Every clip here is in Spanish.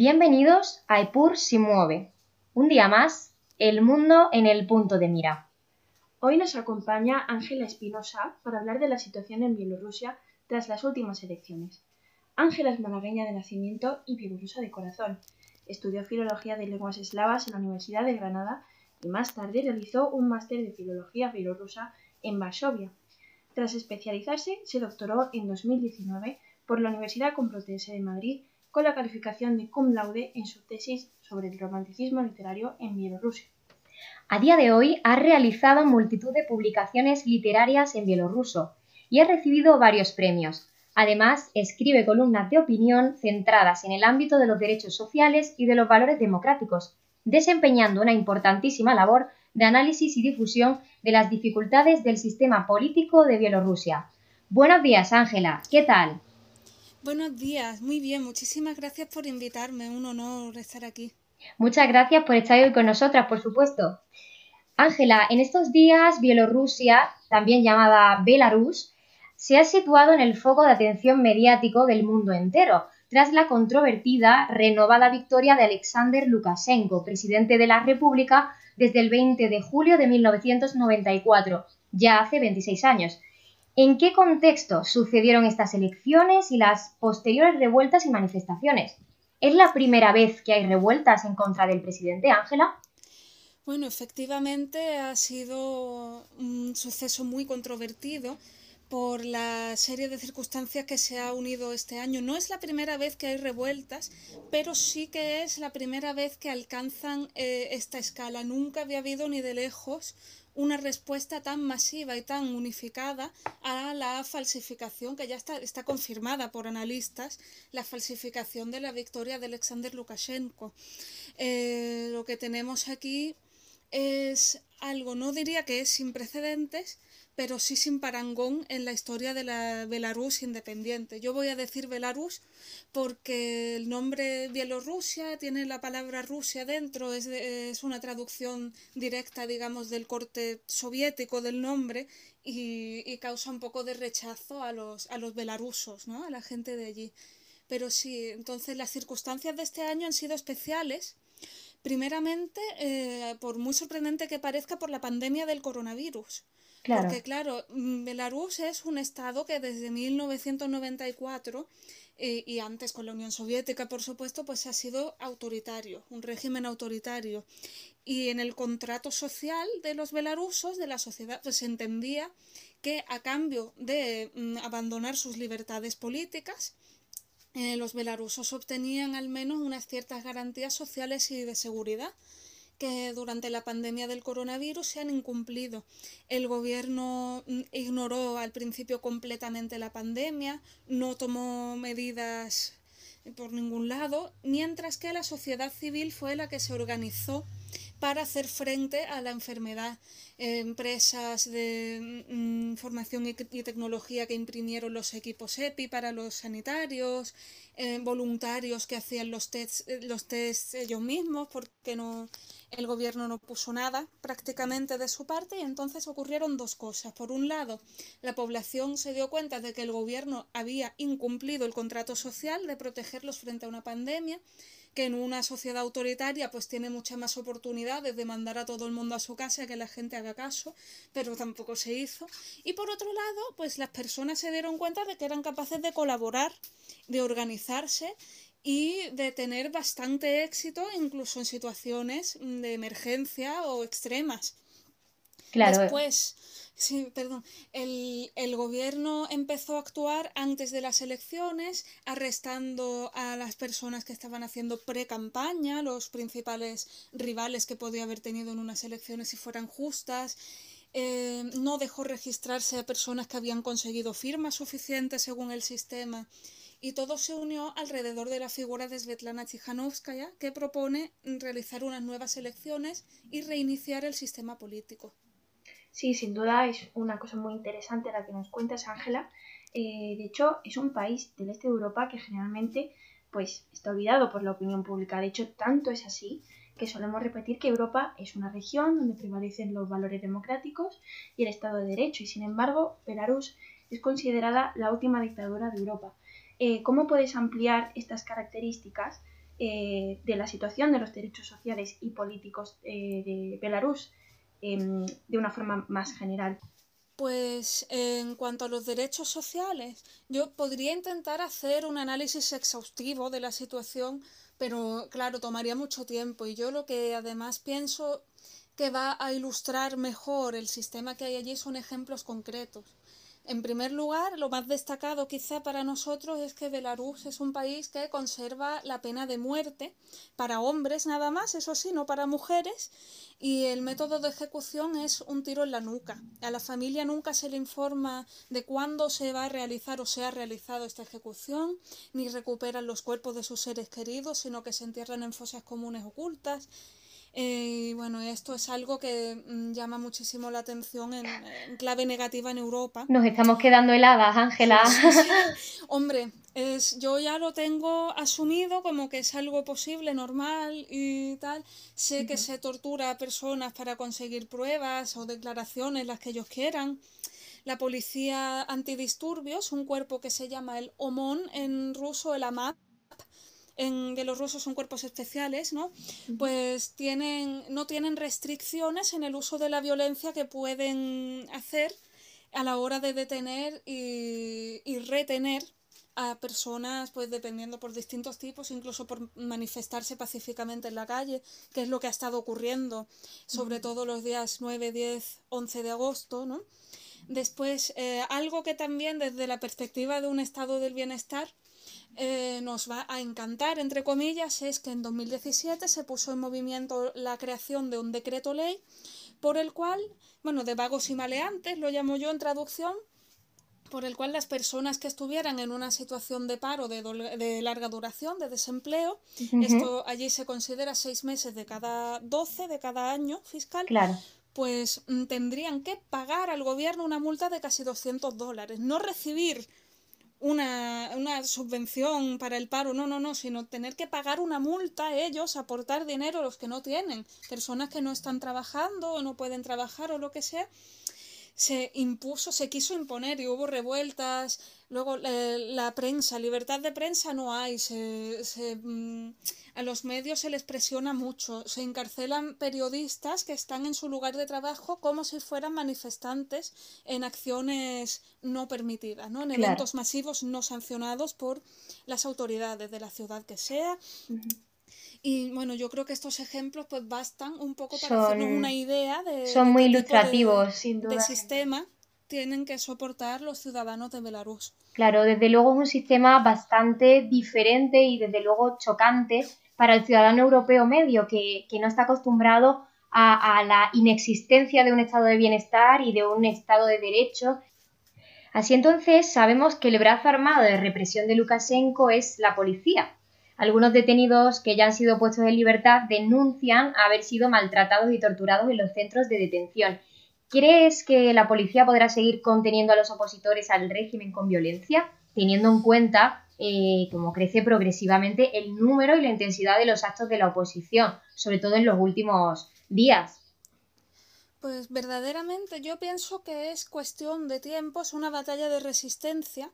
Bienvenidos a EPUR si mueve. Un día más, el mundo en el punto de mira. Hoy nos acompaña Ángela Espinosa para hablar de la situación en Bielorrusia tras las últimas elecciones. Ángela es malagueña de nacimiento y bielorrusa de corazón. Estudió Filología de Lenguas Eslavas en la Universidad de Granada y más tarde realizó un máster de Filología Bielorrusa en Varsovia. Tras especializarse, se doctoró en 2019 por la Universidad Complutense de Madrid con la calificación de cum laude en su tesis sobre el romanticismo literario en Bielorrusia. A día de hoy ha realizado multitud de publicaciones literarias en bielorruso y ha recibido varios premios. Además, escribe columnas de opinión centradas en el ámbito de los derechos sociales y de los valores democráticos, desempeñando una importantísima labor de análisis y difusión de las dificultades del sistema político de Bielorrusia. Buenos días, Ángela. ¿Qué tal? Buenos días, muy bien, muchísimas gracias por invitarme, un honor estar aquí. Muchas gracias por estar hoy con nosotras, por supuesto. Ángela, en estos días Bielorrusia, también llamada Belarus, se ha situado en el foco de atención mediático del mundo entero, tras la controvertida renovada victoria de Alexander Lukashenko, presidente de la República desde el 20 de julio de 1994, ya hace 26 años, ¿En qué contexto sucedieron estas elecciones y las posteriores revueltas y manifestaciones? ¿Es la primera vez que hay revueltas en contra del presidente Ángela? Bueno, efectivamente ha sido un suceso muy controvertido por la serie de circunstancias que se ha unido este año. No es la primera vez que hay revueltas, pero sí que es la primera vez que alcanzan eh, esta escala. Nunca había habido ni de lejos una respuesta tan masiva y tan unificada a la falsificación, que ya está, está confirmada por analistas, la falsificación de la victoria de Alexander Lukashenko. Eh, lo que tenemos aquí es algo, no diría que es sin precedentes, pero sí sin parangón en la historia de la Belarus independiente. Yo voy a decir Belarus porque el nombre Bielorrusia tiene la palabra Rusia dentro, es, es una traducción directa, digamos, del corte soviético del nombre y, y, causa un poco de rechazo a los, a los belarusos, ¿no? a la gente de allí. Pero sí, entonces las circunstancias de este año han sido especiales. Primeramente, eh, por muy sorprendente que parezca, por la pandemia del coronavirus. Porque claro, mm, Belarus es un estado que desde 1994 eh, y antes con la Unión Soviética, por supuesto, pues ha sido autoritario, un régimen autoritario. Y en el contrato social de los belarusos, de la sociedad, pues se entendía que a cambio de mm, abandonar sus libertades políticas, eh, los belarusos obtenían al menos unas ciertas garantías sociales y de seguridad que durante la pandemia del coronavirus se han incumplido. El gobierno mm, ignoró al principio completamente la pandemia, no tomó medidas por ningún lado, mientras que la sociedad civil fue la que se organizó para hacer frente a la enfermedad. empresas de mm, información y, tecnología que imprimieron los equipos EPI para los sanitarios, eh, voluntarios que hacían los tests los tests ellos mismos porque no el gobierno no puso nada prácticamente de su parte y entonces ocurrieron dos cosas. Por un lado, la población se dio cuenta de que el gobierno había incumplido el contrato social de protegerlos frente a una pandemia, que en una sociedad autoritaria pues tiene muchas más oportunidades de mandar a todo el mundo a su casa que la gente haga caso, pero tampoco se hizo. Y por otro lado, pues las personas se dieron cuenta de que eran capaces de colaborar, de organizarse y de tener bastante éxito incluso en situaciones de emergencia o extremas. Claro. Después, sí, perdón, el, el, gobierno empezó a actuar antes de las elecciones, arrestando a las personas que estaban haciendo pre-campaña, los principales rivales que podía haber tenido en unas elecciones si fueran justas. Eh, no dejó registrarse a personas que habían conseguido firmas suficientes según el sistema y todo se unió alrededor de la figura de Svetlana Tsikhanouskaya, que propone realizar unas nuevas elecciones y reiniciar el sistema político. Sí, sin duda es una cosa muy interesante la que nos cuentas, Ángela. Eh, de hecho, es un país del este de Europa que generalmente pues, está olvidado por la opinión pública. De hecho, tanto es así que solemos repetir que Europa es una región donde prevalecen los valores democráticos y el Estado de Derecho, y sin embargo, Belarus es considerada la última dictadura de Europa. Eh, ¿cómo puedes ampliar estas características eh, de la situación de los derechos sociales y políticos eh, de Belarus em, de una forma más general. Pues en cuanto a los derechos sociales, yo podría intentar hacer un análisis exhaustivo de la situación, pero claro, tomaría mucho tiempo y yo lo que además pienso que va a ilustrar mejor el sistema que hay allí son ejemplos concretos. En primer lugar, lo más destacado quizá para nosotros es que Belarus es un país que conserva la pena de muerte para hombres nada más, eso sí, no para mujeres, y el método de ejecución es un tiro en la nuca. A la familia nunca se le informa de cuándo se va a realizar o se ha realizado esta ejecución, ni recuperan los cuerpos de sus seres queridos, sino que se entierran en fosas comunes ocultas. Eh, y bueno, esto es algo que mm, llama muchísimo la atención en, clave negativa en Europa. Nos estamos quedando heladas, Ángela. Hombre, es, yo ya lo tengo asumido como que es algo posible, normal y tal. Sé que se tortura a personas para conseguir pruebas o declaraciones, las que ellos quieran. La policía antidisturbios, un cuerpo que se llama el OMON en ruso, el AMAP, en, de los rusos son cuerpos especiales, ¿no? Pues tienen, no tienen restricciones en el uso de la violencia que pueden hacer a la hora de detener y, y retener a personas, pues dependiendo por distintos tipos, incluso por manifestarse pacíficamente en la calle, que es lo que ha estado ocurriendo, sobre todo los días 9, 10, 11 de agosto, ¿no? Después, eh, algo que también desde la perspectiva de un estado del bienestar eh, nos va a encantar, entre comillas, es que en 2017 se puso en movimiento la creación de un decreto ley por el cual, bueno, de vagos y maleantes, lo llamo yo en traducción, por el cual las personas que estuvieran en una situación de paro de, de larga duración, de desempleo, esto allí se considera seis meses de cada doce de cada año fiscal, pues mm, tendrían que pagar al gobierno una multa de casi 200 dólares, no recibir una, una, subvención para el paro, no, no, no, sino tener que pagar una multa a ellos, aportar dinero a los que no tienen, personas que no están trabajando o no pueden trabajar o lo que sea, se impuso, se quiso imponer y hubo revueltas, luego eh, la prensa, libertad de prensa no hay, se, se mm, a los medios se les presiona mucho, se encarcelan periodistas que están en su lugar de trabajo como si fueran manifestantes en acciones no permitidas, ¿no? en eventos masivos no sancionados por las autoridades de la ciudad que sea. Y bueno, yo creo que estos ejemplos pues bastan un poco para hacernos una idea de... Son muy ilustrativos, sin duda. De sistema tienen que soportar los ciudadanos de Belarus. Claro, desde luego es un sistema bastante diferente y desde luego chocante para el ciudadano europeo medio que, no está acostumbrado a, la inexistencia de un estado de bienestar y de un estado de derecho. Así entonces sabemos que el brazo armado de represión de Lukashenko es la policía. Algunos detenidos que ya han sido puestos en libertad denuncian haber sido maltratados y torturados en los centros de detención. ¿Crees que la policía podrá seguir conteniendo a los opositores al régimen con violencia, teniendo en cuenta eh, como crece progresivamente el número y la intensidad de los actos de la oposición, sobre todo en los últimos días. Pues verdaderamente yo pienso que es cuestión de tiempo, es una batalla de resistencia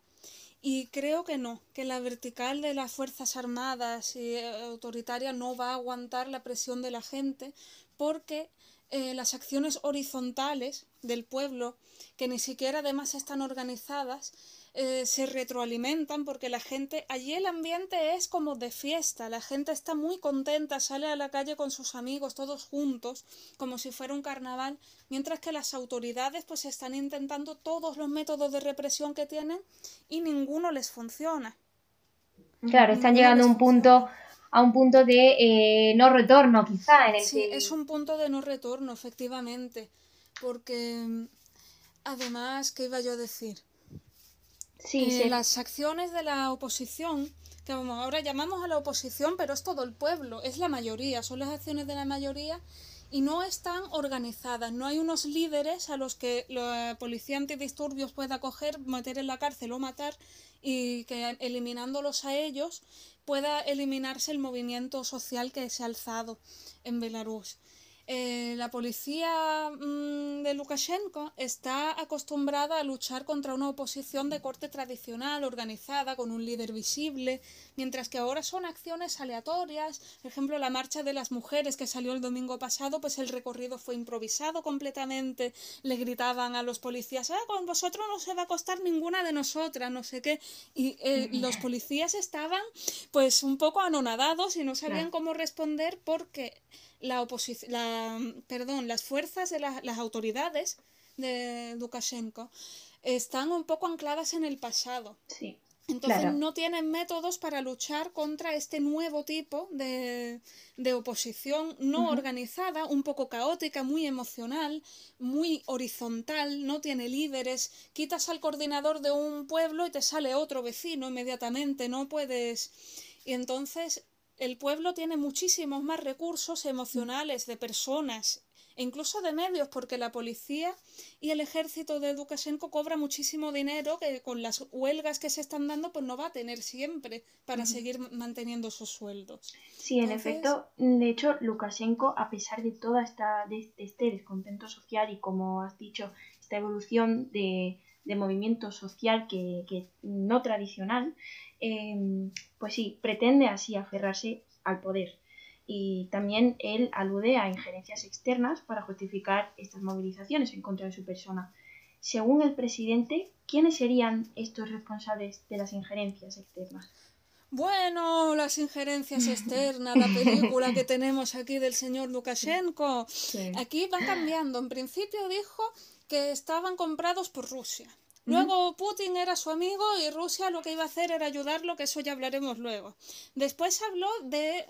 y creo que no, que la vertical de las Fuerzas Armadas y eh, autoritarias no va a aguantar la presión de la gente porque eh, las acciones horizontales del pueblo, que ni siquiera además están organizadas, eh, se retroalimentan porque la gente, allí el ambiente es como de fiesta, la gente está muy contenta, sale a la calle con sus amigos todos juntos, como si fuera un carnaval, mientras que las autoridades pues están intentando todos los métodos de represión que tienen y ninguno les funciona. Claro, están llegando a un punto a un punto de eh, no retorno, quizá. En el sí, es un punto de no retorno, efectivamente. Porque, además, ¿qué iba yo a decir? Sí, Las acciones de la oposición, que ahora llamamos a la oposición, pero es todo el pueblo, es la mayoría, son las acciones de la mayoría y no están organizadas. No hay unos líderes a los que la policía antidisturbios pueda coger, meter en la cárcel o matar y que eliminándolos a ellos pueda eliminarse el movimiento social que se ha alzado en Belarus. Eh, la policía mm, de Lukashenko está acostumbrada a luchar contra una oposición de corte tradicional, organizada, con un líder visible, mientras que ahora son acciones aleatorias. Por ejemplo, la marcha de las mujeres que salió el domingo pasado, pues el recorrido fue improvisado completamente. Le gritaban a los policías, ah, con vosotros no se va a costar ninguna de nosotras, no sé qué. Y eh, los policías estaban pues un poco anonadados y no sabían cómo responder porque la oposición, la, perdón, las fuerzas de las autoridades de Lukashenko están un poco ancladas en el pasado. Sí. Entonces no tienen métodos para luchar contra este nuevo tipo de, de oposición no organizada, un poco caótica, muy emocional, muy horizontal, no tiene líderes. Quitas al coordinador de un pueblo y te sale otro vecino inmediatamente, no puedes. Y entonces el pueblo tiene muchísimos más recursos emocionales de personas e incluso de medios, porque la policía y el ejército de Lukashenko cobra muchísimo dinero que con las huelgas que se están dando pues no va a tener siempre para seguir manteniendo sus sueldos. Sí, en efecto, de hecho Lukashenko, a pesar de toda esta de este descontento social y como has dicho, esta evolución de, de movimiento social que, que no tradicional, Em, pues sí, pretende así aferrarse al poder. Y también él alude a injerencias externas para justificar estas movilizaciones en contra de su persona. Según el presidente, ¿quiénes serían estos responsables de las injerencias externas? Bueno, las injerencias externas, la película que tenemos aquí del señor Lukashenko. Aquí va cambiando. En principio dijo que estaban comprados por Rusia. Luego Putin era su amigo y Rusia lo que iba a hacer era ayudarlo, que eso ya hablaremos luego. Después habló de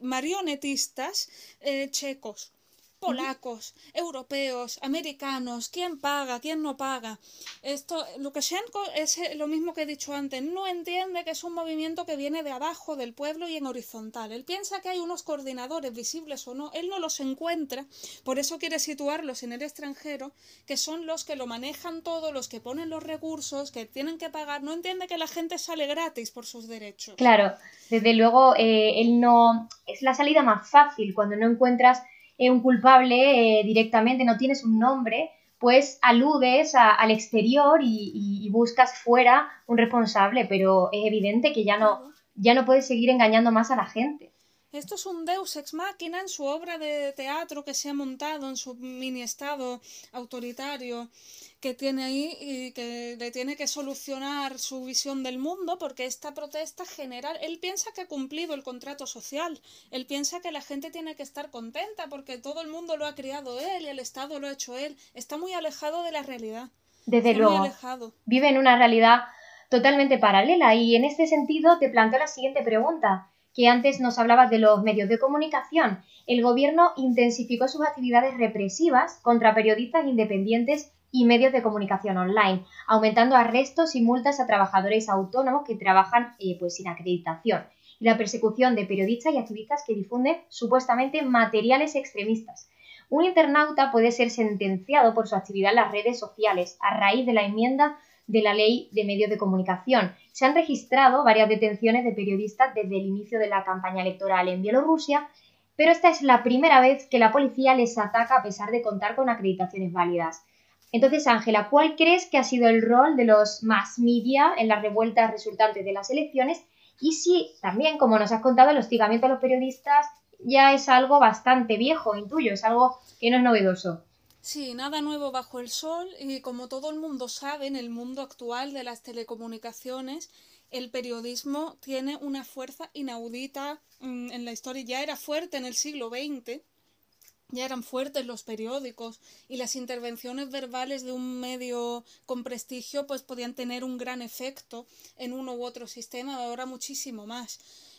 marionetistas eh, checos polacos, europeos, americanos, quién paga, quién no paga. Esto, Lukashenko es eh, lo mismo que he dicho antes, no entiende que es un movimiento que viene de abajo del pueblo y en horizontal. Él piensa que hay unos coordinadores visibles o no, él no los encuentra, por eso quiere situarlos en el extranjero, que son los que lo manejan todo, los que ponen los recursos, que tienen que pagar, no entiende que la gente sale gratis por sus derechos. Claro, desde luego eh, él no es la salida más fácil cuando no encuentras un culpable eh, directamente, no tienes un nombre, pues aludes al exterior y, buscas fuera un responsable, pero es evidente que ya no, ya no puedes seguir engañando más a la gente. Esto es un deus ex machina en su obra de teatro que se ha montado en su mini estado autoritario que tiene ahí y que le tiene que solucionar su visión del mundo porque esta protesta general, él piensa que ha cumplido el contrato social, él piensa que la gente tiene que estar contenta porque todo el mundo lo ha criado él y el Estado lo ha hecho él, está muy alejado de la realidad. Desde luego, vive en una realidad totalmente paralela y en este sentido te planteo la siguiente pregunta que antes nos hablabas de los medios de comunicación. El gobierno intensificó sus actividades represivas contra periodistas independientes y medios de comunicación online, aumentando arrestos y multas a trabajadores autónomos que trabajan eh, pues sin acreditación y la persecución de periodistas y activistas que difunden supuestamente materiales extremistas. Un internauta puede ser sentenciado por su actividad en las redes sociales a raíz de la enmienda de la ley de medios de comunicación. Se han registrado varias detenciones de periodistas desde el inicio de la campaña electoral en Bielorrusia, pero esta es la primera vez que la policía les ataca a pesar de contar con acreditaciones válidas. Entonces, Ángela, ¿cuál crees que ha sido el rol de los mass media en las revueltas resultantes de las elecciones? Y si también, como nos has contado, el hostigamiento a los periodistas ya es algo bastante viejo, intuyo, es algo que no es novedoso. Sí, nada nuevo bajo el sol y como todo el mundo sabe, en el mundo actual de las telecomunicaciones, el periodismo tiene una fuerza inaudita mm, en la historia. Ya era fuerte en el siglo XX ya eran fuertes los periódicos y las intervenciones verbales de un medio con prestigio pues podían tener un gran efecto en uno u otro sistema, ahora muchísimo más.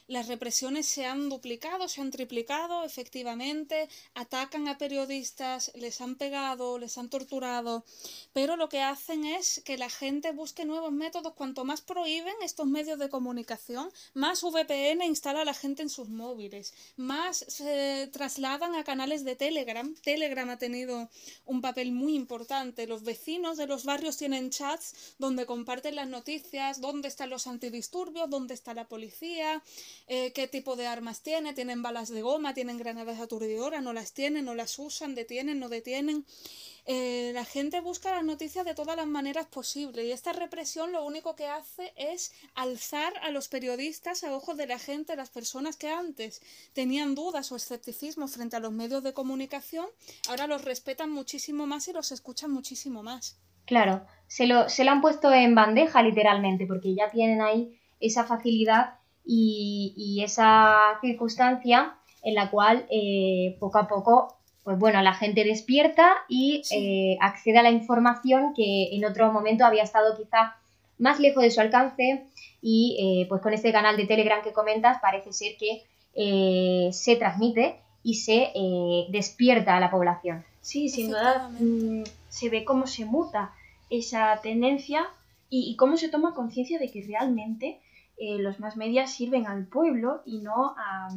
Las represiones se han duplicado, se han triplicado, efectivamente, atacan a periodistas, les han pegado, les han torturado, pero lo que hacen es que la gente busque nuevos métodos. Cuanto más prohíben estos medios de comunicación, más VPN instala la gente en sus móviles, más se trasladan a canales de Telegram. Telegram ha tenido un papel muy importante. Los vecinos de los barrios tienen chats donde comparten las noticias, dónde están los antidisturbios, dónde está la policía eh, qué tipo de armas tiene, tienen balas de goma, tienen granadas aturdidoras, no las tienen, no las usan, detienen, no detienen. Eh, la gente busca las noticias de todas las maneras posibles y esta represión lo único que hace es alzar a los periodistas a ojos de la gente, las personas que antes tenían dudas o escepticismo frente a los medios de comunicación, ahora los respetan muchísimo más y los escuchan muchísimo más. Claro, se lo, se lo han puesto en bandeja literalmente, porque ya tienen ahí esa facilidad y, esa circunstancia en la cual eh, poco a poco, pues bueno, la gente despierta y eh, accede a la información que en otro momento había estado quizá más lejos de su alcance y eh, pues con este canal de Telegram que comentas parece ser que se transmite y se despierta a la población. Sí, sin duda mm, se ve cómo se muta esa tendencia y, cómo se toma conciencia de que realmente eh, los más medias sirven al pueblo y no a,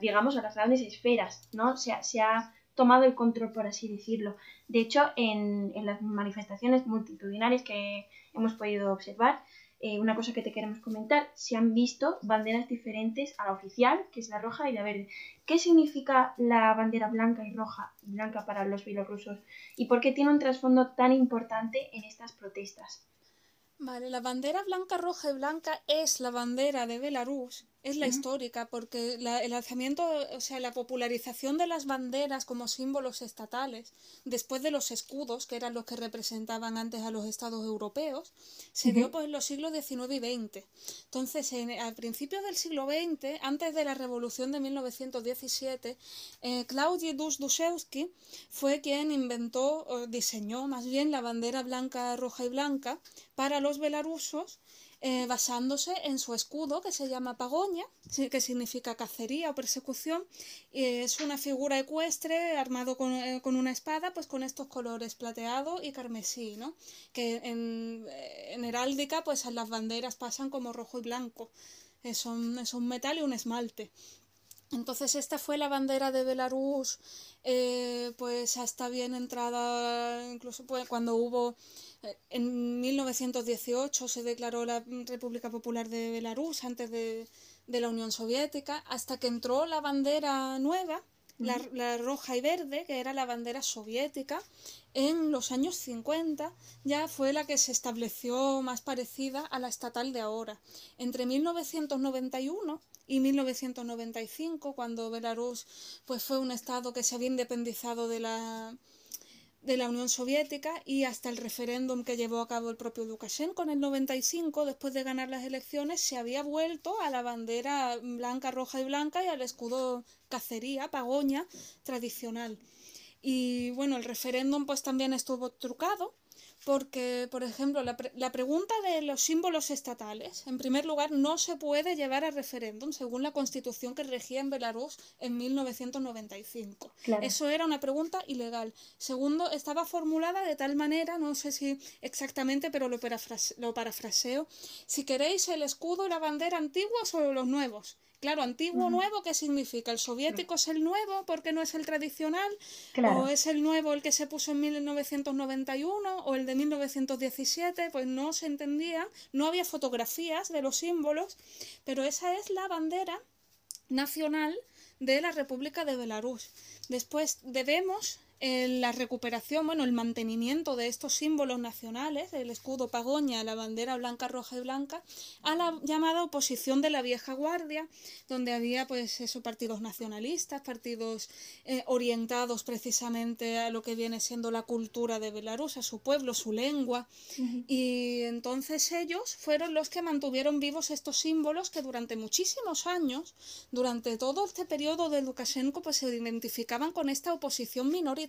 digamos, a las grandes esferas, ¿no? Se, se, ha tomado el control, por así decirlo. De hecho, en, en las manifestaciones multitudinarias que hemos podido observar, eh, una cosa que te queremos comentar, se han visto banderas diferentes a la oficial, que es la roja y la verde. ¿Qué significa la bandera blanca y roja blanca para los bielorrusos? ¿Y por qué tiene un trasfondo tan importante en estas protestas? Vale, la bandera blanca, roja y blanca es la bandera de Belarus es la histórica, porque el lanzamiento, o sea, la popularización de las banderas como símbolos estatales, después de los escudos, que eran los que representaban antes a los estados europeos, se dio pues, en los siglos XIX y XX. Entonces, al principio del siglo XX, antes de la revolución de 1917, eh, Claudio Duszewski fue quien inventó, o diseñó más bien la bandera blanca, roja y blanca para los belarusos eh, basándose en su escudo que se llama Pagoña, que significa cacería o persecución. Y es una figura ecuestre armado con, eh, con, una espada, pues con estos colores plateado y carmesí, ¿no? que en, en, heráldica pues las banderas pasan como rojo y blanco. Es es un metal y un esmalte. Entonces esta fue la bandera de Belarus, eh, pues hasta bien entrada, incluso pues, cuando hubo en 1918 se declaró la República Popular de Belarus antes de, la Unión Soviética, hasta que entró la bandera nueva, la, roja y verde, que era la bandera soviética, en los años 50 ya fue la que se estableció más parecida a la estatal de ahora. Entre 1991 y 1995, cuando Belarus pues, fue un estado que se había independizado de la de la Unión Soviética y hasta el referéndum que llevó a cabo el propio Lukashenko en el 95, después de ganar las elecciones, se había vuelto a la bandera blanca, roja y blanca y al escudo cacería, pagoña tradicional. Y bueno, el referéndum pues también estuvo trucado porque, por ejemplo, la, la, pregunta de los símbolos estatales, en primer lugar, no se puede llevar a referéndum según la constitución que regía en Belarus en 1995. Eso era una pregunta ilegal. Segundo, estaba formulada de tal manera, no sé si exactamente, pero lo, lo parafraseo, si queréis el escudo y la bandera antiguos o los nuevos. Claro, antiguo nuevo, ¿qué significa? ¿El soviético es el nuevo porque no es el tradicional? ¿O es el nuevo el que se puso en 1991 o el de 1917? Pues no se entendía, no había fotografías de los símbolos, pero esa es la bandera nacional de la República de Belarus. Después debemos la recuperación, bueno, el mantenimiento de estos símbolos nacionales, el escudo pagoña, la bandera blanca, roja y blanca, a la llamada oposición de la vieja guardia, donde había pues esos partidos nacionalistas, partidos eh, orientados precisamente a lo que viene siendo la cultura de Belarus, a su pueblo, su lengua, y entonces ellos fueron los que mantuvieron vivos estos símbolos que durante muchísimos años, durante todo este periodo de Lukashenko, pues se identificaban con esta oposición minoritaria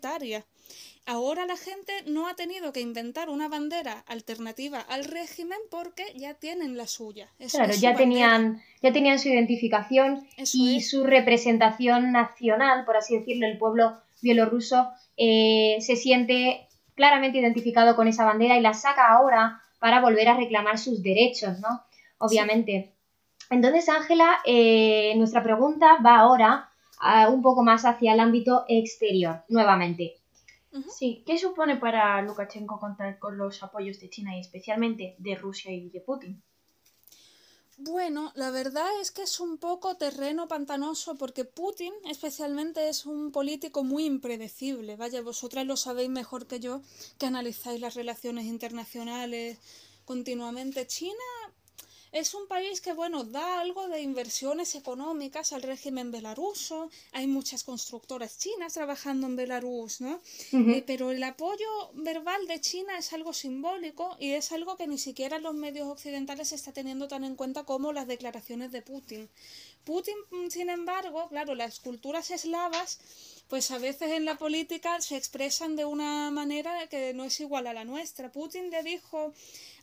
Ahora la gente no ha tenido que inventar una bandera alternativa al régimen porque ya tienen la suya. claro, ya tenían, ya tenían su identificación y su representación nacional, por así decirlo, el pueblo bielorruso eh, se siente claramente identificado con esa bandera y la saca ahora para volver a reclamar sus derechos, ¿no? Obviamente. Entonces, Ángela, eh, nuestra pregunta va ahora un poco más hacia el ámbito exterior, nuevamente. Sí, ¿qué supone para Lukashenko contar con los apoyos de China y especialmente de Rusia y de Putin? Bueno, la verdad es que es un poco terreno pantanoso porque Putin especialmente es un político muy impredecible. Vaya, vosotras lo sabéis mejor que yo, que analizáis las relaciones internacionales continuamente. China es un país que, bueno, da algo de inversiones económicas al régimen belaruso. Hay muchas constructoras chinas trabajando en Belarus, ¿no? Eh, pero el apoyo verbal de China es algo simbólico y es algo que ni siquiera los medios occidentales se está teniendo tan en cuenta como las declaraciones de Putin. Putin, sin embargo, claro, las culturas eslavas pues a veces en la política se expresan de una manera que no es igual a la nuestra. Putin le dijo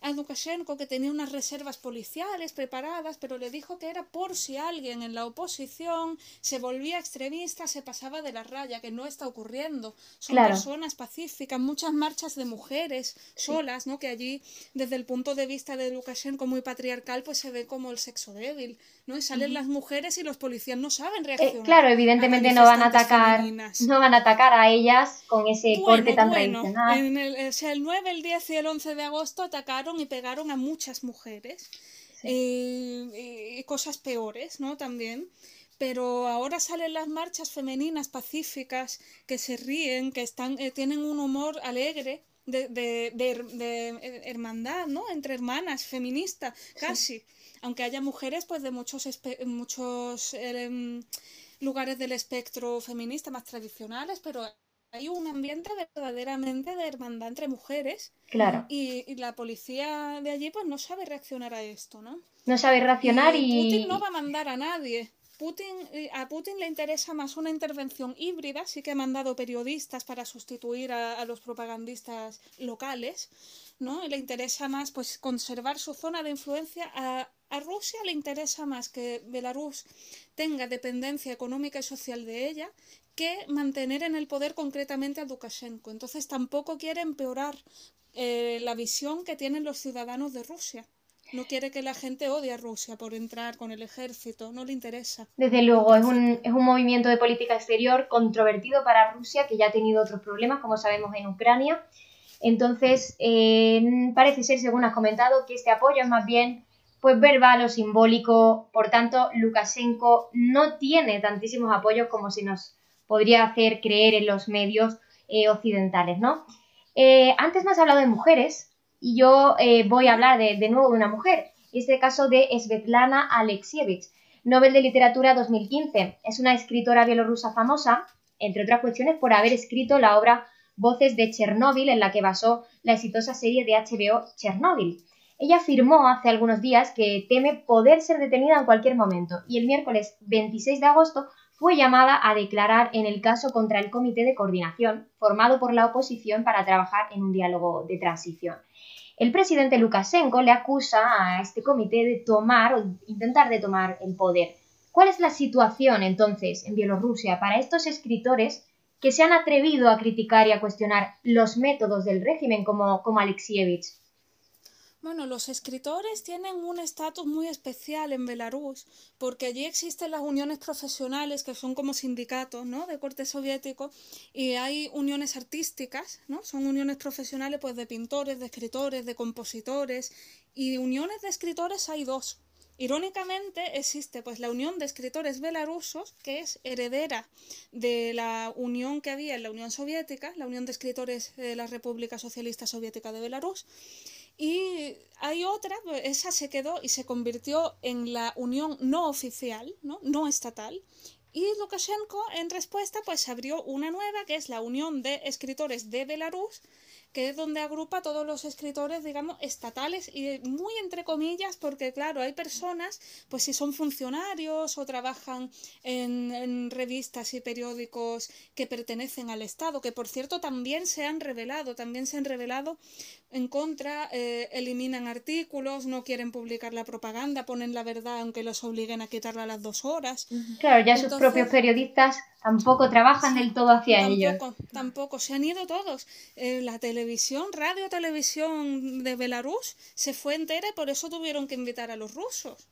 a Lukashenko que tenía unas reservas policiales preparadas, pero le dijo que era por si alguien en la oposición se volvía extremista, se pasaba de la raya, que no está ocurriendo. Son personas pacíficas, muchas marchas de mujeres solas, ¿no? Que allí, desde el punto de vista de Lukashenko muy patriarcal, pues se ve como el sexo débil, ¿no? Y salen las mujeres y los policías no saben eh, reaccionar. claro, evidentemente no van a atacar, no van a atacar a ellas con ese corte tan tradicional. el, o sea, el 9, el 10 y el 11 de agosto atacaron y pegaron a muchas mujeres. Eh, y cosas peores, ¿no? También. Pero ahora salen las marchas femeninas pacíficas que se ríen, que están, eh, tienen un humor alegre, de, de, de, hermandad, ¿no? Entre hermanas, feminista, casi. Aunque haya mujeres, pues de muchos, muchos em, lugares del espectro feminista más tradicionales, pero hay un ambiente verdaderamente de hermandad entre mujeres. Claro. Y, la policía de allí pues no sabe reaccionar a esto, ¿no? No sabe reaccionar y... Putin no va a mandar a nadie. Putin, eh, a Putin le interesa más una intervención híbrida, sí que ha mandado periodistas para sustituir a, los propagandistas locales, ¿no? le interesa más pues conservar su zona de influencia. A, a Rusia le interesa más que Belarus tenga dependencia económica y social de ella que mantener en el poder concretamente a Lukashenko. Entonces tampoco quiere empeorar eh, la visión que tienen los ciudadanos de Rusia. No quiere que la gente odie a Rusia por entrar con el ejército, no le interesa. Desde luego, es un, es un movimiento de política exterior controvertido para Rusia, que ya ha tenido otros problemas, como sabemos, en Ucrania. Entonces, eh, parece ser, según has comentado, que este apoyo es más bien pues verbal o simbólico. Por tanto, Lukashenko no tiene tantísimos apoyos como si nos podría hacer creer en los medios eh, occidentales, ¿no? Eh, antes me has hablado de mujeres y yo eh, voy a hablar de, nuevo de una mujer, este caso de Svetlana Alexievich, Nobel de Literatura 2015. Es una escritora bielorrusa famosa, entre otras cuestiones, por haber escrito la obra Voces de Chernóbil, en la que basó la exitosa serie de HBO Chernóbil. Ella afirmó hace algunos días que teme poder ser detenida en cualquier momento y el miércoles 26 de agosto fue llamada a declarar en el caso contra el Comité de Coordinación, formado por la oposición para trabajar en un diálogo de transición. El presidente Lukashenko le acusa a este comité de tomar o intentar de tomar el poder. ¿Cuál es la situación entonces en Bielorrusia para estos escritores que se han atrevido a criticar y a cuestionar los métodos del régimen como, como Alexievich? Bueno, los escritores tienen un estatus muy especial en Belarus porque allí existen las uniones profesionales que son como sindicatos, ¿no? De corte soviético y hay uniones artísticas, ¿no? Son uniones profesionales pues de pintores, de escritores, de compositores y uniones de escritores hay dos. Irónicamente existe pues la Unión de Escritores Belarusos, que es heredera de la unión que había en la Unión Soviética, la Unión de Escritores de la República Socialista Soviética de Belarus, y hay otra, pues, esa se quedó y se convirtió en la unión no oficial, no, no estatal. Y Lukashenko, en respuesta, pues abrió una nueva, que es la Unión de Escritores de Belarus, que es donde agrupa todos los escritores, digamos, estatales y muy entre comillas, porque claro, hay personas, pues si son funcionarios o trabajan en, revistas y periódicos que pertenecen al Estado, que por cierto también se han revelado, también se han revelado en contra, eh, eliminan artículos, no quieren publicar la propaganda, ponen la verdad aunque los obliguen a quitarla a las dos horas. Claro, ya sus propios periodistas tampoco trabajan del todo hacia tampoco, ellos. Tampoco, se han ido todos. Eh, la televisión, radio televisión de Belarus se fue entera y por eso tuvieron que invitar a los rusos.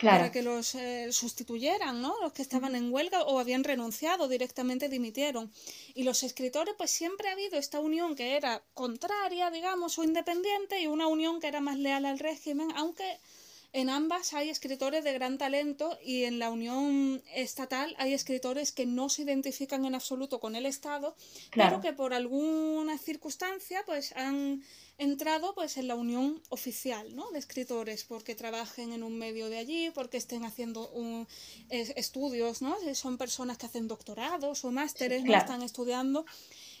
Para que los eh, sustituyeran, ¿no? Los que estaban en huelga o habían renunciado, directamente dimitieron. Y los escritores, pues siempre ha habido esta unión que era contraria, digamos, o independiente, y una unión que era más leal al régimen, aunque en ambas hay escritores de gran talento y en la Unión Estatal hay escritores que no se identifican en absoluto con el Estado, claro. pero que por alguna circunstancia pues han entrado pues en la unión oficial ¿no? de escritores porque trabajen en un medio de allí, porque estén haciendo un, estudios, ¿no? son personas que hacen doctorados o másteres, no están estudiando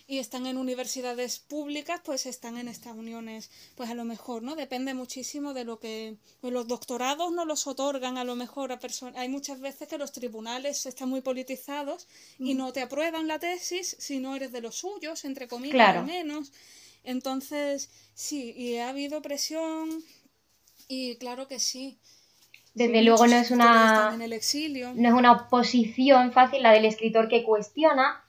y están en universidades públicas, pues están en estas uniones, pues a lo mejor, ¿no? Depende muchísimo de lo que pues los doctorados no los otorgan a lo mejor a personas. Hay muchas veces que los tribunales están muy politizados y mm. no te aprueban la tesis si no eres de los suyos, entre comillas, al menos. Entonces, sí, y ha habido presión y claro que sí. Desde luego no es una en el exilio. no es una oposición fácil la del escritor que cuestiona,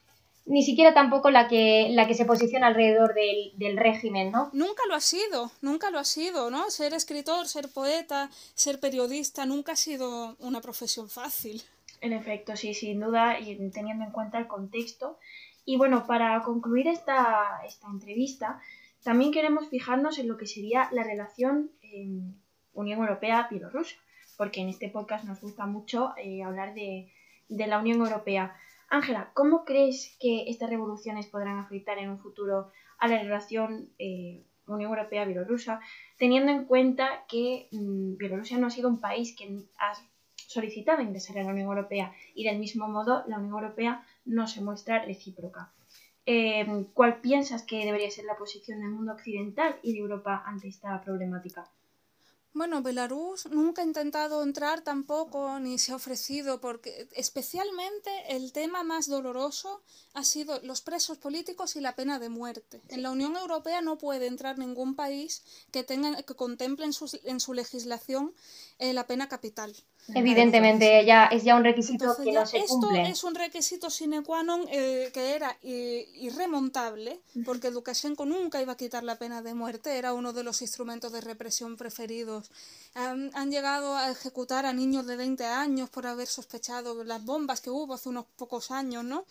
ni siquiera tampoco la que, la que se posiciona alrededor del, del, régimen, ¿no? Nunca lo ha sido, nunca lo ha sido, ¿no? Ser escritor, ser poeta, ser periodista, nunca ha sido una profesión fácil. En efecto, sí, sin duda, y teniendo en cuenta el contexto. Y bueno, para concluir esta, esta entrevista, también queremos fijarnos en lo que sería la relación Unión Europea-Bielorrusia, porque en este podcast nos gusta mucho eh, hablar de, de la Unión Europea. Ángela, ¿cómo crees que estas revoluciones podrán afectar en un futuro a la relación eh, Unión Europea-Bielorrusia, teniendo en cuenta que mm, Bielorrusia no ha sido un país que ha solicitado ingresar a la Unión Europea y del mismo modo la Unión Europea no se muestra recíproca? Eh, ¿Cuál piensas que debería ser la posición del mundo occidental y de Europa ante esta problemática? Bueno, Belarus nunca ha intentado entrar tampoco, ni se ha ofrecido, porque especialmente el tema más doloroso ha sido los presos políticos y la pena de muerte. En la Unión Europea no puede entrar ningún país que tenga que contemple en su, en su legislación eh, la pena capital. Evidentemente, ya es ya un requisito que no se esto es un requisito sine qua non eh, que era irremontable, porque Lukashenko nunca iba a quitar la pena de muerte, era uno de los instrumentos de represión preferidos. Han, han llegado a ejecutar a niños de 20 años por haber sospechado las bombas que hubo hace unos pocos años, ¿no?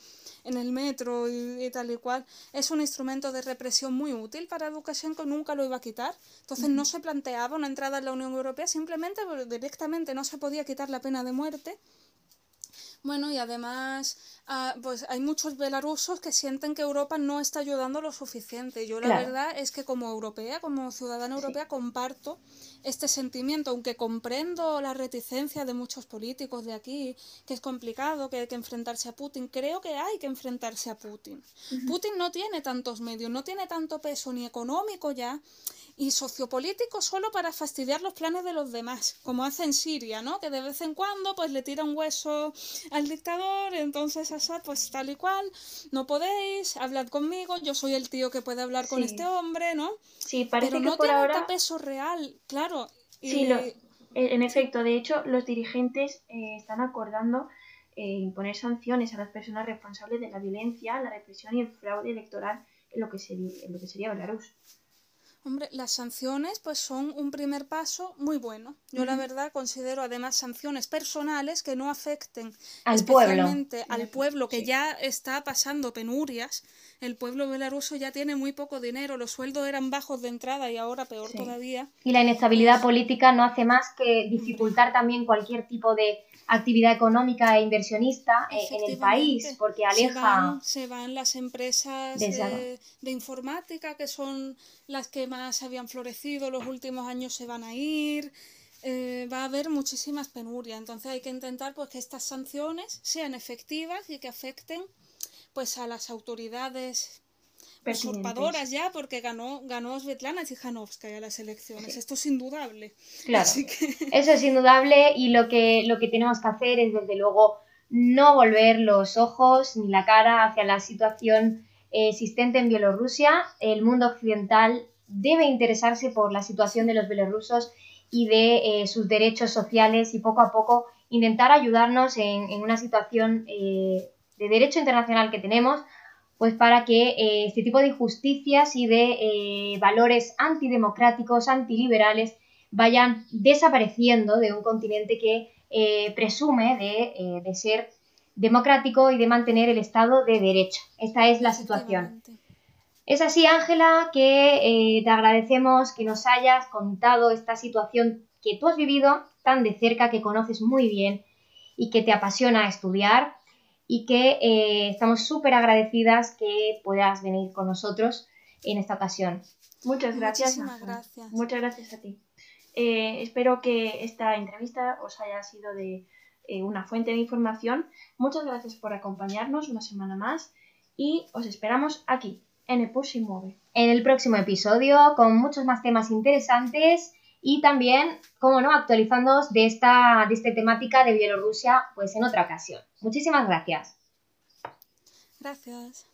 En el metro y, tal y cual. Es un instrumento de represión muy útil para Lukashenko, nunca lo iba a quitar. Entonces no se planteaba una entrada en la Unión Europea, simplemente directamente no se podía quitar la pena de muerte. Bueno, y además ah, pues hay muchos belarusos que sienten que Europa no está ayudando lo suficiente. Yo la verdad es que como europea, como ciudadana europea, comparto este sentimiento, aunque comprendo la reticencia de muchos políticos de aquí, que es complicado, que hay que enfrentarse a Putin, creo que hay que enfrentarse a Putin. Putin no tiene tantos medios, no tiene tanto peso ni económico ya, y sociopolítico solo para fastidiar los planes de los demás, como hace en Siria, ¿no? Que de vez en cuando pues le tira un hueso al dictador, entonces Assad pues tal y cual, no podéis, hablad conmigo, yo soy el tío que puede hablar con este hombre, ¿no? Sí, parece Pero que no por tiene ahora... peso real, claro. Sí, lo, en efecto, de hecho, los dirigentes eh, están acordando eh, imponer sanciones a las personas responsables de la violencia, la represión y el fraude electoral en lo que sería, en lo que sería Belarus. Hombre, las sanciones pues son un primer paso muy bueno. Yo la verdad considero además sanciones personales que no afecten al especialmente pueblo. al pueblo que ya está pasando penurias. El pueblo belaruso ya tiene muy poco dinero, los sueldos eran bajos de entrada y ahora peor todavía. Y la inestabilidad política no hace más que dificultar también cualquier tipo de actividad económica e inversionista eh, en el país, porque aleja... Se van, las empresas de, informática, que son las que más habían florecido los últimos años, se van a ir. Eh, va a haber muchísimas penurias. Entonces hay que intentar pues, que estas sanciones sean efectivas y que afecten pues, a las autoridades usurpadoras ya, porque ganó, ganó Svetlana Tikhanovskaya las elecciones. Esto es indudable. Claro. Eso es indudable y lo que, lo que tenemos que hacer es, desde luego, no volver los ojos ni la cara hacia la situación existente en Bielorrusia. El mundo occidental debe interesarse por la situación de los bielorrusos y de eh, sus derechos sociales y poco a poco intentar ayudarnos en, una situación eh, de derecho internacional que tenemos pues para que eh, este tipo de injusticias y de eh, valores antidemocráticos, antiliberales, vayan desapareciendo de un continente que eh, presume de, ser democrático y de mantener el Estado de Derecho. Esta es la situación. Es así, Ángela, que te agradecemos que nos hayas contado esta situación que tú has vivido tan de cerca, que conoces muy bien y que te apasiona estudiar y que eh, estamos súper agradecidas que puedas venir con nosotros en esta ocasión. Muchas gracias. gracias. Muchas gracias a ti. Eh, espero que esta entrevista os haya sido de eh, una fuente de información. Muchas gracias por acompañarnos una semana más y os esperamos aquí, en el Push y Mueve. En el próximo episodio con muchos más temas interesantes y también, como no, actualizándoos de esta, de esta temática de Bielorrusia pues en otra ocasión. Muchísimas gracias. Gracias.